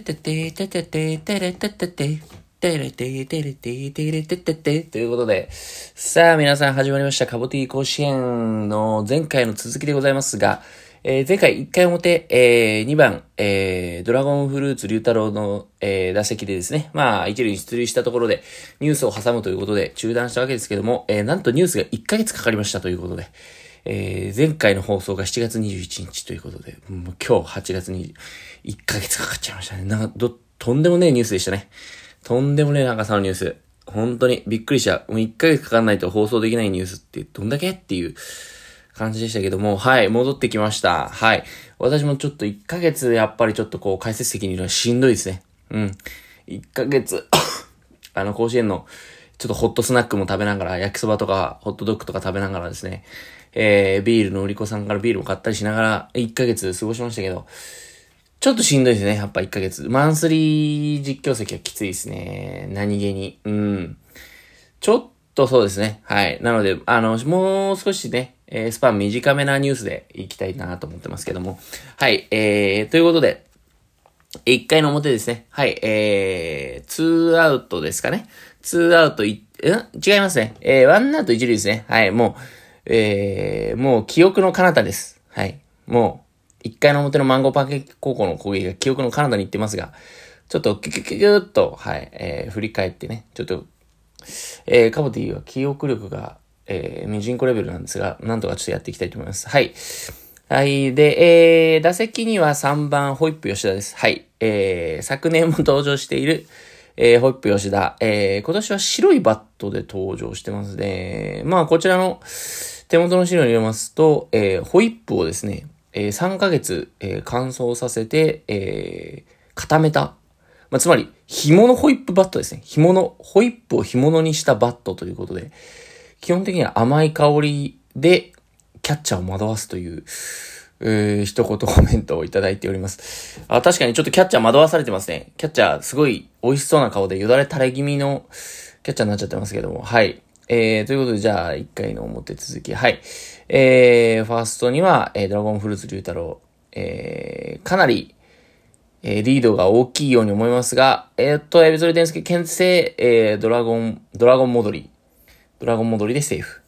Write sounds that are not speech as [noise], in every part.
てててててててれててて。てれててれててれてててということで、さあ皆さん始まりました。カボティ甲子園の前回の続きでございますが、えー、前回1回表、えー、2番、えー、ドラゴンフルーツ龍太郎の、えー、打席でですね、まあ、一塁に出塁したところで、ニュースを挟むということで中断したわけですけども、えー、なんとニュースが1ヶ月かかりましたということで、えー、前回の放送が7月21日ということで、もう今日8月に1ヶ月かかっちゃいましたね。なんか、ど、とんでもねえニュースでしたね。とんでもねえ長さのニュース。本当にびっくりした。もう1ヶ月かかんないと放送できないニュースってどんだけっていう感じでしたけども、はい、戻ってきました。はい。私もちょっと1ヶ月やっぱりちょっとこう解説席にいるのはしんどいですね。うん。1ヶ月 [coughs] あの甲子園のちょっとホットスナックも食べながら、焼きそばとかホットドッグとか食べながらですね、えー、ビールの売り子さんからビールを買ったりしながら1ヶ月過ごしましたけど、ちょっとしんどいですね。やっぱ1ヶ月。マンスリー実況席はきついですね。何気に。うん。ちょっとそうですね。はい。なので、あの、もう少しね、えー、スパン短めなニュースでいきたいなと思ってますけども。はい、えー、ということで、1回の表ですね。はい、えー、2アウトですかね。2アウトい、ん違いますね。えー、1アウト1塁ですね。はい、もう、えー、もう記憶の彼方です。はい。もう、1回の表のマンゴーパンケーキ高校の攻撃が記憶の彼方に行ってますが、ちょっとキュキュキュキューっと、はい、えー、振り返ってね、ちょっと、えー、カボティは記憶力がえー、ミジンコレベルなんですが、なんとかちょっとやっていきたいと思います。はい。はい。で、えー、打席には3番、ホイップ吉田です。はい。えー、昨年も登場している、えー、ホイップ吉田。えー、今年は白いバットで登場してますね。まあ、こちらの手元の資料に入れますと、えー、ホイップをですね、えー、3ヶ月、えー、乾燥させて、えー、固めた。まあ、つまり、紐のホイップバットですね。紐の、ホイップを紐のにしたバットということで、基本的には甘い香りでキャッチャーを惑わすという、えー、一言コメントをいただいております。あ、確かにちょっとキャッチャー惑わされてますね。キャッチャーすごい美味しそうな顔でよだれ垂れ気味のキャッチャーになっちゃってますけども。はい。えー、ということで、じゃあ、1回の表続き。はい。えー、ファーストには、えー、ドラゴンフルーツ龍太郎。えー、かなり、えー、リードが大きいように思いますが、えー、っと、エビゾリデンスケ、牽制、えー、ドラゴン、ドラゴン戻り。ドラゴン戻りでセーフ。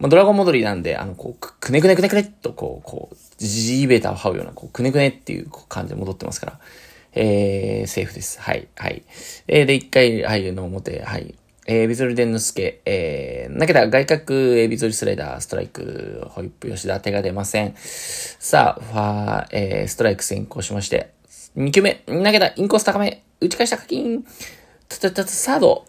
まあ、ドラゴン戻りなんで、あの、こう、くねくねくねくねっと、こう、こう、ジーベーターを這うような、こう、くねくねっていう感じで戻ってますから、えー、セーフです。はい、はい。えー、で、一回、はい、の表、はい。えー、ビゾルデンのスケ、えー、投げた外角、えー、ビゾルスライダー、ストライク、ホイップ、吉田、手が出ません。さあ、ファー、えー、ストライク先行しまして、2球目、投げた、インコース高め、打ち返した課金、たたたた、サード、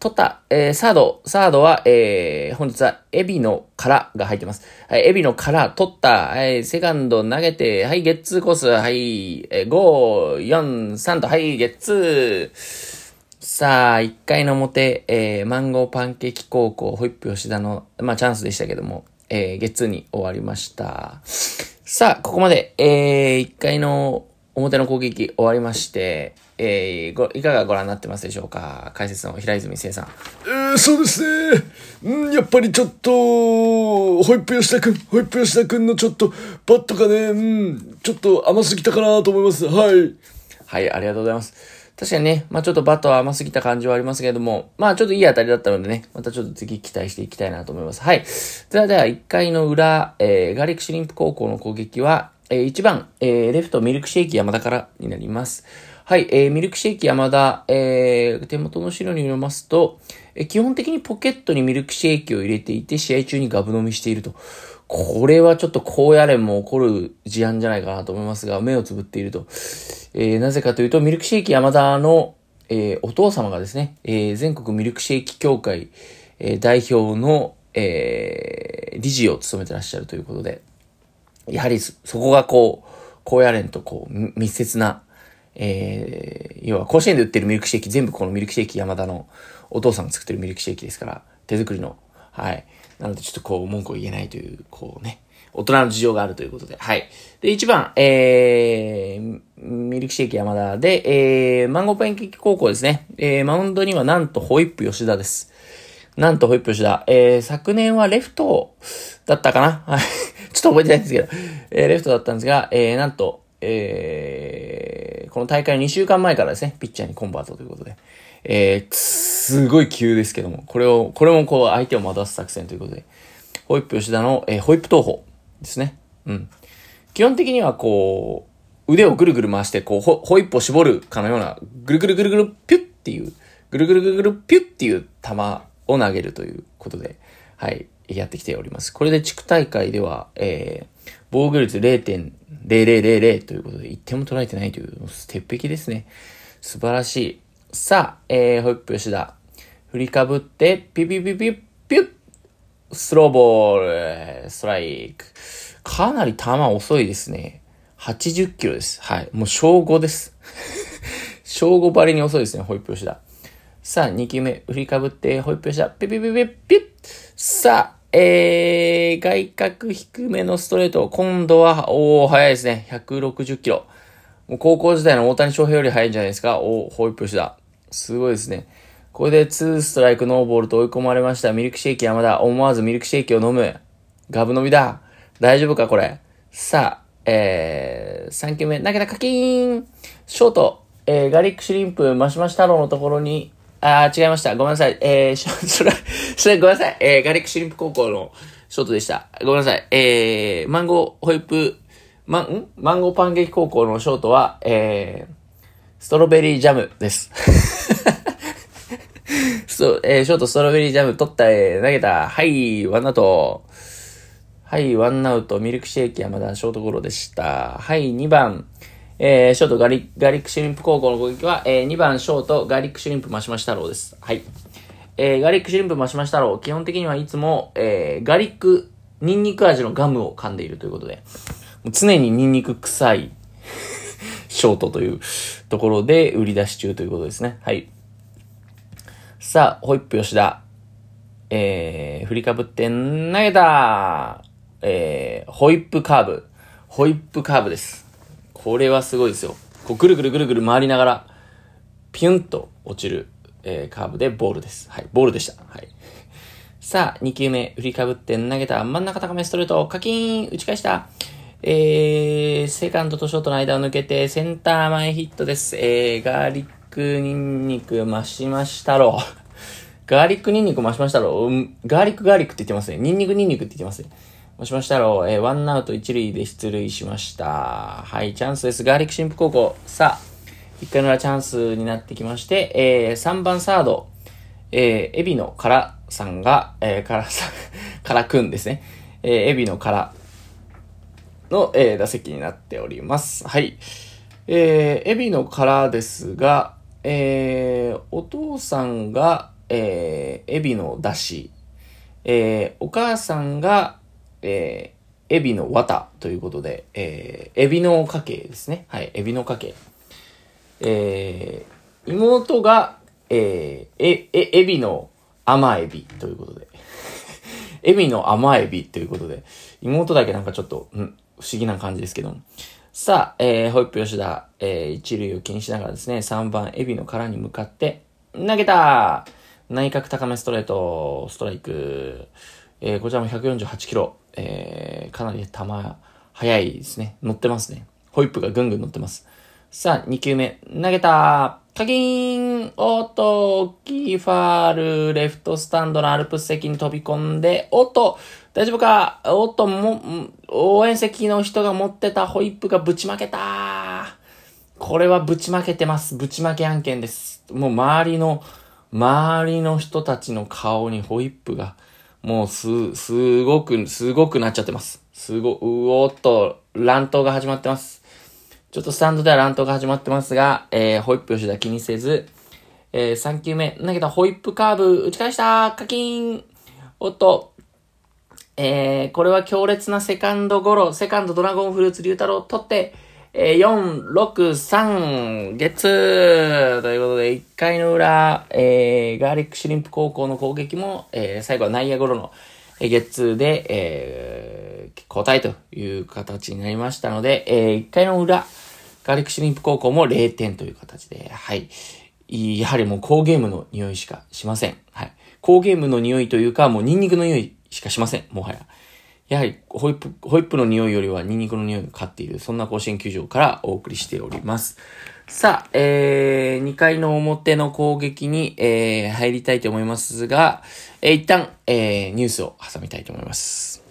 取った、えー、サード、サードは、えー、本日は、エビの殻が入ってます。はい、エビの殻、取った、はい、セカンド投げて、はい、ゲッツーコース、はい、えー、5、4、3と、はい、ゲッツー。さあ、1回の表、えー、マンゴーパンケーキ高校、ホイップ吉田の、まあ、チャンスでしたけども、えー、ゲッツーに終わりました。さあ、ここまで、えー、1回の表の攻撃終わりまして、えー、ご、いかがご覧になってますでしょうか？解説の平泉聖さん。えー、そうですね。うん、やっぱりちょっと、ホイップ吉田くん、ホイップ吉田くんのちょっと、バットがね、うん、ちょっと甘すぎたかなと思います。はい。はい、ありがとうございます。確かにね、まあちょっとバットは甘すぎた感じはありますけれども、まあちょっといい当たりだったのでね、またちょっと次期待していきたいなと思います。はい。ではでは、1回の裏、えー、ガーリックシュリンプ高校の攻撃は、えー、1番、えー、レフトミルクシェイキ山田からになります。はい、えー、ミルクシェイキ山田、えー、手元の資料によりますと、え、基本的にポケットにミルクシェイキを入れていて、試合中にガブ飲みしていると。これはちょっと高野連も怒る事案じゃないかなと思いますが、目をつぶっていると。えー、なぜかというと、ミルクシェイキ山田の、えー、お父様がですね、えー、全国ミルクシェイキ協会、え、代表の、え、理事を務めてらっしゃるということで、やはりそこがこう、高野連とこう、密接な、えー、要は甲子園で売ってるミルクシェイキ、全部このミルクシェイキ山田のお父さんが作ってるミルクシェイキですから、手作りの。はい。なのでちょっとこう、文句を言えないという、こうね、大人の事情があるということで、はい。で、1番、えー、ミルクシェイキ山田で、えー、マンゴーパンケーキ高校ですね。えー、マウンドにはなんとホイップ吉田です。なんとホイップ吉田。えー、昨年はレフトだったかなはい。[laughs] ちょっと覚えてないんですけど、えー、レフトだったんですが、えー、なんと、えー、この大会2週間前からですね、ピッチャーにコンバートということで。えー、すごい急ですけども、これを、これもこう相手を惑わす作戦ということで、ホイップ吉田の、えー、ホイップ投法ですね。うん。基本的にはこう、腕をぐるぐる回して、こう、ホホイップを絞るかのような、ぐるぐるぐるぐるピュッっていう、ぐるぐるぐるぐるピュッっていう球を投げるということで、はい、やってきております。これで地区大会では、えー、防御率0 0000ということで、1点も取られてないという、鉄壁ですね。素晴らしい。さあ、えー、ホイップ吉田。振りかぶって、ピピピピピュッスローボール、ストライク。かなり球遅いですね。80キロです。はい。もう小5です。[laughs] 小5バリに遅いですね、ホイップ吉田。さあ、2球目、振りかぶって、ホイップ吉田。ピピピピピュッさあ、えー、外角低めのストレート。今度は、おー、速いですね。160キロ。もう高校時代の大谷翔平より速いんじゃないですか。おー、ホイップ吉田。すごいですね。これで2ストライクノーボールと追い込まれました。ミルクシェイキ山田。思わずミルクシェイキを飲む。ガブ飲みだ。大丈夫かこれ。さあ、えー、3球目、投げたカキーンショート、えー、ガリックシュリンプ、マシマシ太郎のところに、あ、違いました。ごめんなさい。えー、[laughs] それ、それ、ごめんなさい。えー、ガリックシュリンプ高校のショートでした。ごめんなさい。えー、マンゴーホイップ、ま、ん？マンゴーパンケーキ高校のショートは、えー、ストロベリージャムです。[laughs] そう、えー、ショートストロベリージャム取った、えー、投げた。はい、ワンアウト。はい、ワンアウト、ミルクシェイキ山田、ショートゴロでした。はい、2番、えー、ショートガリガリックシュリンプ高校の攻撃は、えー、2番ショートガリックシュリンプマシマシ太郎です。はい。えー、ガリックシュリンプマシマシ太郎、基本的にはいつも、えー、ガリック、ニンニク味のガムを噛んでいるということで、常にニンニク臭い [laughs] ショートというところで売り出し中ということですね。はい。さあ、ホイップ吉田。えー、振りかぶって投げたえー、ホイップカーブ。ホイップカーブです。これはすごいですよ。こうぐるぐるぐるぐる回りながら、ピュンと落ちる、えー、カーブでボールです。はい、ボールでした。はい。さあ、2球目、振りかぶって投げた真ん中高めストレート、カキーン、打ち返した。えー、セカンドとショートの間を抜けて、センター前ヒットです。えー、ガーリックニンニク増しましたろ。[laughs] ガーリックニンニク増しましたろ。ガーリックガーリックって言ってますね。ニンニクニンニクって言ってますね。もしましたろう、えー、ワンアウト一塁で出塁しました。はい、チャンスです。ガーリック新婦高校。さあ、一回の裏チャンスになってきまして、えー、3番サード、えー、エビのからさんが、えー、からさん、[laughs] からくんですね。えー、エビのからの、えー、打席になっております。はい。えー、エビのからですが、えー、お父さんが、えー、エビのだし、えー、お母さんが、えー、エビの綿ということで、えー、エビの家系ですね。はい、エビの家系。えー、妹が、えー、え、え、エビの甘エビということで。[laughs] エビの甘エビということで、妹だけなんかちょっと、うん、不思議な感じですけど。さあ、えー、ホイップ吉田、えー、一塁を気にしながらですね、3番エビの殻に向かって、投げた内角高めストレート、ストライク。えー、こちらも148キロ。えー、かなり球、速いですね。乗ってますね。ホイップがぐんぐん乗ってます。さあ、2球目、投げたカキーンおっと、大きいファール、レフトスタンドのアルプス席に飛び込んで、おっと、大丈夫か？おっと、も、応援席の人が持ってたホイップがぶちまけたこれはぶちまけてます。ぶちまけ案件です。もう周りの、周りの人たちの顔にホイップがもうす、すごく、すごくなっちゃってます。すご、うおっと、乱闘が始まってます。ちょっとスタンドでは乱闘が始まってますが、えー、ホイップ吉田気にせず、えー、3球目、投げたホイップカーブ、打ち返した。カキン。おっと、えー、これは強烈なセカンドゴロ、セカンドドラゴンフルーツ龍太郎取って、えー、4、6、3、ゲッツーという1回の裏、えー、ガーリックシュリンプ高校の攻撃も、えー、最後は内野ゴロの、え、ゲッツーで、えー、交代という形になりましたので、えー、1回の裏、ガーリックシュリンプ高校も0点という形で、はい。やはりもう高ゲームの匂いしかしません。はい。高ゲームの匂いというか、もうニンニクの匂いしかしません。もはや。やはりホイップ、ホイップの匂いよりはニンニクの匂いが勝っている、そんな甲子園球場からお送りしております。さあ、えー、2回の表の攻撃に、えー、入りたいと思いますが、えー、一旦、えー、ニュースを挟みたいと思います。